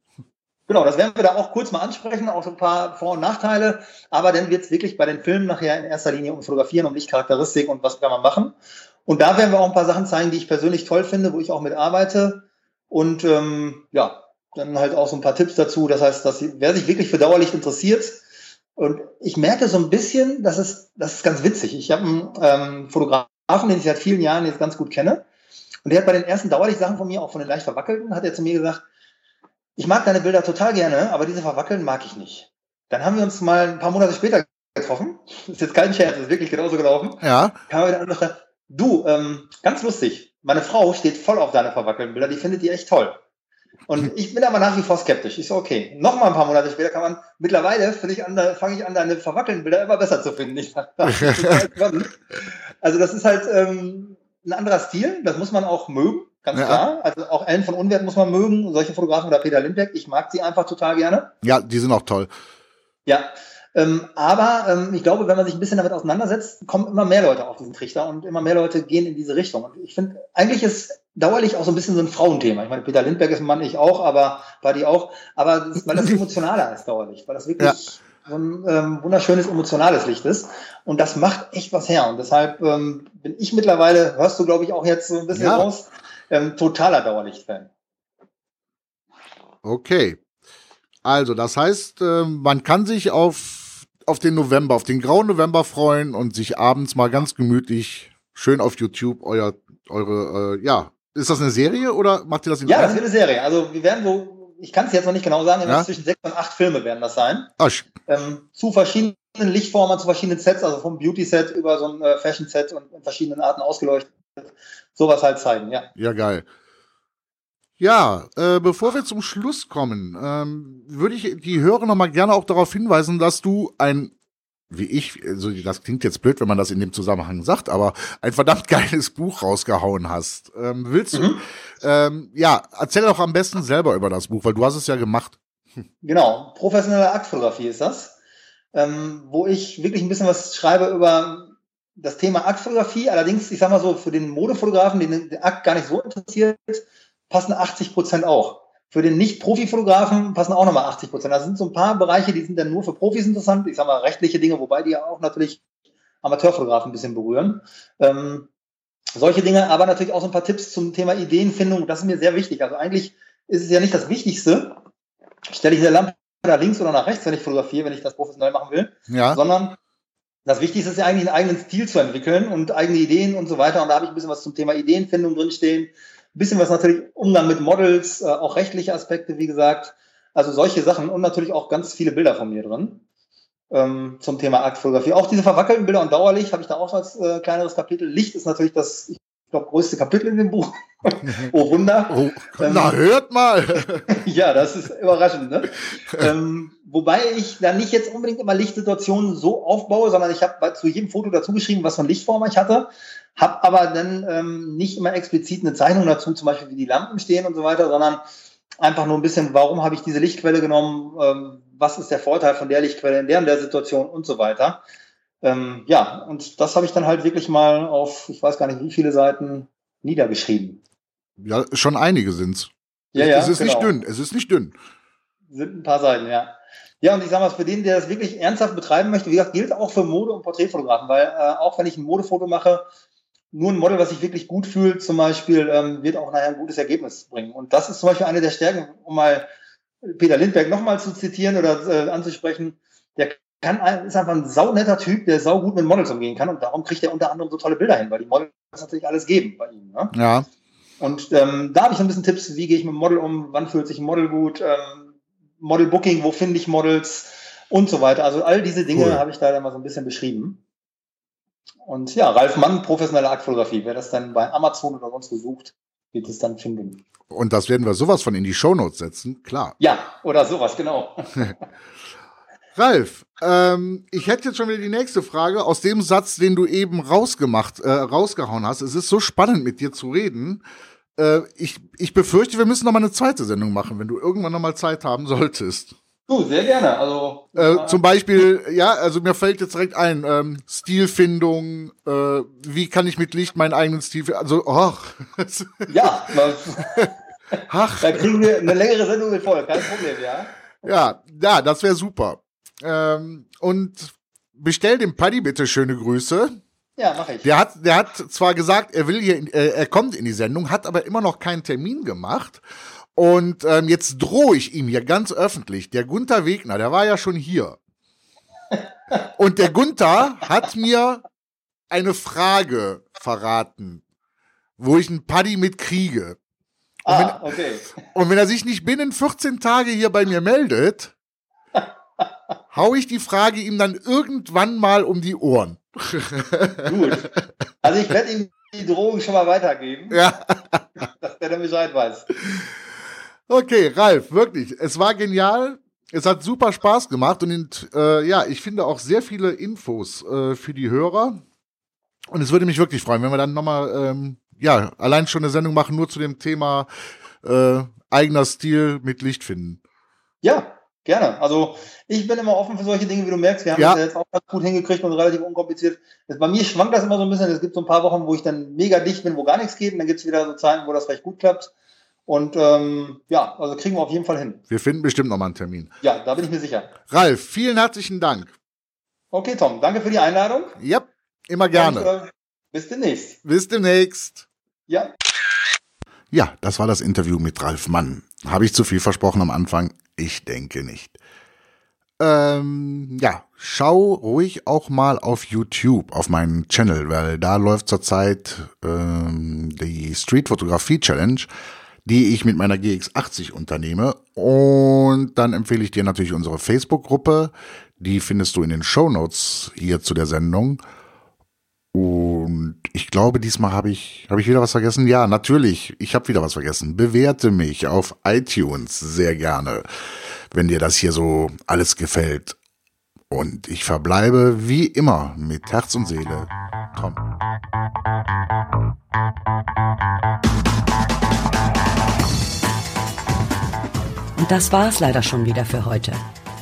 Genau, das werden wir da auch kurz mal ansprechen, auch so ein paar Vor- und Nachteile. Aber dann wird es wirklich bei den Filmen nachher in erster Linie um Fotografieren, um Lichtcharakteristik und was kann man machen. Und da werden wir auch ein paar Sachen zeigen, die ich persönlich toll finde, wo ich auch mit arbeite. Und ähm, ja, dann halt auch so ein paar Tipps dazu. Das heißt, dass wer sich wirklich für Dauerlicht interessiert, und ich merke so ein bisschen, das ist, das ist ganz witzig. Ich habe einen ähm, Fotografen, den ich seit vielen Jahren jetzt ganz gut kenne. Und der hat bei den ersten Dauerlicht-Sachen von mir, auch von den leicht verwackelten, hat er zu mir gesagt, ich mag deine Bilder total gerne, aber diese verwackeln mag ich nicht. Dann haben wir uns mal ein paar Monate später getroffen. Das ist jetzt kein Scherz, das ist wirklich genauso gelaufen. Ja. Kam er wieder an und sagte, du, ähm, ganz lustig, meine Frau steht voll auf deine verwackelten Bilder, die findet die echt toll. Und ich bin aber nach wie vor skeptisch. Ich so, okay, noch mal ein paar Monate später kann man, mittlerweile fange ich an, fange ich an, deine verwackelten Bilder immer besser zu finden. Also das ist halt ähm, ein anderer Stil, das muss man auch mögen, ganz Ja. klar. Also auch Ellen von Unwert muss man mögen, solche Fotografen oder Peter Lindbergh, ich mag sie einfach total gerne. Ja, die sind auch toll. Ja, ähm, aber ähm, ich glaube, wenn man sich ein bisschen damit auseinandersetzt, kommen immer mehr Leute auf diesen Trichter und immer mehr Leute gehen in diese Richtung. Und ich finde, eigentlich ist dauerlich auch so ein bisschen so ein Frauenthema. Ich meine, Peter Lindbergh ist ein Mann, ich auch, aber Buddy auch. Aber das, weil das emotionaler ist dauerlich, weil das wirklich Ja. so ein ähm, wunderschönes emotionales Licht ist. Und das macht echt was her. Und deshalb ähm, bin ich mittlerweile, hörst du, glaube ich, auch jetzt so ein bisschen Ja. raus, ähm, totaler Dauerlicht-Fan. Okay. Also, das heißt, äh, man kann sich auf, auf den November, auf den grauen November freuen und sich abends mal ganz gemütlich schön auf YouTube euer, eure, äh, ja, ist das eine Serie oder macht ihr das in Ja, das wird eine Serie. Also wir werden so, ich kann es jetzt noch nicht genau sagen, Ja. zwischen sechs und acht Filme werden das sein. Ah, sch- ähm, zu verschiedenen Lichtformen, zu verschiedenen Sets, also vom Beauty-Set über so ein äh, Fashion-Set und in verschiedenen Arten ausgeleuchtet. Sowas halt zeigen, ja. Ja, geil. Ja, äh, bevor wir zum Schluss kommen, ähm, würde ich die Hörer noch mal gerne auch darauf hinweisen, dass du ein, wie ich, also das klingt jetzt blöd, wenn man das in dem Zusammenhang sagt, aber ein verdammt geiles Buch rausgehauen hast. Ähm, willst du, Mhm. ähm, ja, erzähl doch am besten selber über das Buch, weil du hast es ja gemacht. Genau, professionelle Aktfotografie ist das, ähm, wo ich wirklich ein bisschen was schreibe über das Thema Aktfotografie. Allerdings, ich sag mal so, für den Modefotografen, den der Akt gar nicht so interessiert, passen 80 Prozent auch. Für den Nicht-Profi-Fotografen passen auch nochmal 80 Prozent. Das sind so ein paar Bereiche, die sind dann nur für Profis interessant. Ich sag mal rechtliche Dinge, wobei die ja auch natürlich Amateurfotografen ein bisschen berühren. Ähm, solche Dinge, aber natürlich auch so ein paar Tipps zum Thema Ideenfindung. Das ist mir sehr wichtig. Also eigentlich ist es ja nicht das Wichtigste, stelle ich eine Lampe nach links oder nach rechts, wenn ich fotografiere, wenn ich das professionell machen will, Ja, sondern das Wichtigste ist ja eigentlich einen eigenen Stil zu entwickeln und eigene Ideen und so weiter. Und da habe ich ein bisschen was zum Thema Ideenfindung drinstehen, bisschen was natürlich Umgang mit Models, äh, auch rechtliche Aspekte, wie gesagt. Also solche Sachen und natürlich auch ganz viele Bilder von mir drin ähm, zum Thema Aktfotografie. Auch diese verwackelten Bilder und Dauerlicht habe ich da auch als äh, kleineres Kapitel. Licht ist natürlich das, glaube, größte Kapitel in dem Buch. oh Wunder. oh, Ähm, na hört mal. Ja, das ist überraschend. Ne? ähm, wobei ich da nicht jetzt unbedingt immer Lichtsituationen so aufbaue, sondern ich habe zu jedem Foto dazu geschrieben, was für eine Lichtform ich hatte, habe aber dann ähm, nicht immer explizit eine Zeichnung dazu, zum Beispiel wie die Lampen stehen und so weiter, sondern einfach nur ein bisschen, warum habe ich diese Lichtquelle genommen, ähm, was ist der Vorteil von der Lichtquelle in der und der Situation und so weiter. Ähm, ja, und das habe ich dann halt wirklich mal auf, ich weiß gar nicht wie viele Seiten niedergeschrieben. ja, schon einige sind's. Ja, ja, es ist nicht genau. dünn, es ist nicht dünn. Sind ein paar Seiten, ja. Ja, und ich sage mal, für den, der das wirklich ernsthaft betreiben möchte, wie gesagt, gilt auch für Mode- und Porträtfotografen, weil äh, auch wenn ich ein Modefoto mache, nur ein Model, was sich wirklich gut fühlt, zum Beispiel, ähm, wird auch nachher ein gutes Ergebnis bringen. Und das ist zum Beispiel eine der Stärken, um mal Peter Lindbergh nochmal zu zitieren oder äh, anzusprechen. Der kann, ein- ist einfach ein saunetter Typ, der saugut mit Models umgehen kann und darum kriegt er unter anderem so tolle Bilder hin, weil die Models natürlich alles geben bei ihm. Ne? Ja, Und ähm, da habe ich so ein bisschen Tipps, wie gehe ich mit dem Model um, wann fühlt sich ein Model gut, ähm, Model Booking, wo finde ich Models und so weiter. Also all diese Dinge Cool. habe ich da dann mal so ein bisschen beschrieben. Und ja, Ralf Mann, professionelle Aktfotografie. Wer das dann bei Amazon oder sonst gesucht, wird es dann finden. und das werden wir sowas von in die Shownotes setzen, klar. Ja, oder sowas, genau. Ralf, ähm, ich hätte jetzt schon wieder die nächste Frage aus dem Satz, den du eben rausgemacht, äh, rausgehauen hast. Es ist so spannend, mit dir zu reden. Äh, ich, ich befürchte, wir müssen noch mal eine zweite Sendung machen, wenn du irgendwann noch mal Zeit haben solltest. Du, sehr gerne. Also äh, zum Beispiel, ja, also mir fällt jetzt direkt ein, ähm, Stilfindung, äh, wie kann ich mit Licht meinen eigenen Stil, finden? also, ach. ja, ach. da kriegen wir eine längere Sendung mit voll, kein Problem, ja. Ja, ja, das wäre super. Ähm, und bestell dem Paddy bitte schöne Grüße. Ja, mach ich. Der hat, der hat zwar gesagt, er will hier, äh, er kommt in die Sendung, hat aber immer noch keinen Termin gemacht. Und ähm, jetzt drohe ich ihm hier ganz öffentlich. Der Gunther Wegner, der war ja schon hier. Und der Gunther hat mir eine Frage verraten, wo ich einen Paddy mit kriege. Und, ah, wenn, okay. und wenn er sich nicht binnen 14 Tage hier bei mir meldet, hau ich die Frage ihm dann irgendwann mal um die Ohren. Gut. Also ich werde ihm die Drohung schon mal weitergeben. Ja. dass der dann Bescheid weiß. Okay, Ralf, wirklich. Es war genial. Es hat super Spaß gemacht und äh, ja, ich finde auch sehr viele Infos äh, für die Hörer. Und es würde mich wirklich freuen, wenn wir dann nochmal, ähm, ja, allein schon eine Sendung machen, nur zu dem Thema äh, eigener Stil mit Licht finden. Ja, Gerne. Also ich bin immer offen für solche Dinge, wie du merkst. Wir haben ja. das jetzt auch ganz gut hingekriegt und relativ unkompliziert. Das, bei mir schwankt das immer so ein bisschen. Es gibt so ein paar Wochen, wo ich dann mega dicht bin, wo gar nichts geht. Und dann gibt es wieder so Zeiten, wo das recht gut klappt. Und ähm, ja, also kriegen wir auf jeden Fall hin. Wir finden bestimmt nochmal einen Termin. Ja, da bin ich mir sicher. Ralf, vielen herzlichen Dank. Okay, Tom, danke für die Einladung. Ja, immer gerne. Und, äh, bis demnächst. Bis demnächst. Ja. Ja, das war das Interview mit Ralf Mann. Habe ich zu viel versprochen am Anfang? Ich denke nicht. Ähm, ja, schau ruhig auch mal auf YouTube, auf meinen Channel, weil da läuft zurzeit ähm, die Street Fotografie Challenge, die ich mit meiner GX80 unternehme. Und dann empfehle ich dir natürlich unsere Facebook-Gruppe. Die findest du in den Show Notes hier zu der Sendung. Und ich glaube, diesmal habe ich, habe ich wieder was vergessen. Ja, natürlich, ich habe wieder was vergessen. Bewerte mich auf iTunes sehr gerne, wenn dir das hier so alles gefällt. Und ich verbleibe wie immer mit Herz und Seele, Tom. Und das war's leider schon wieder für heute.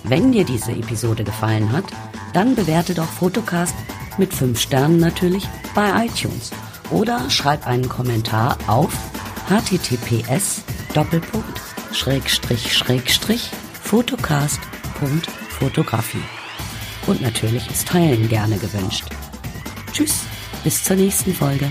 Wenn dir diese Episode gefallen hat, dann bewerte doch Fotocast mit 5 Sternen natürlich bei iTunes oder schreib einen Kommentar auf https fotocast.fotocast.fotografie. Und natürlich ist Teilen gerne gewünscht. Tschüss, bis zur nächsten Folge.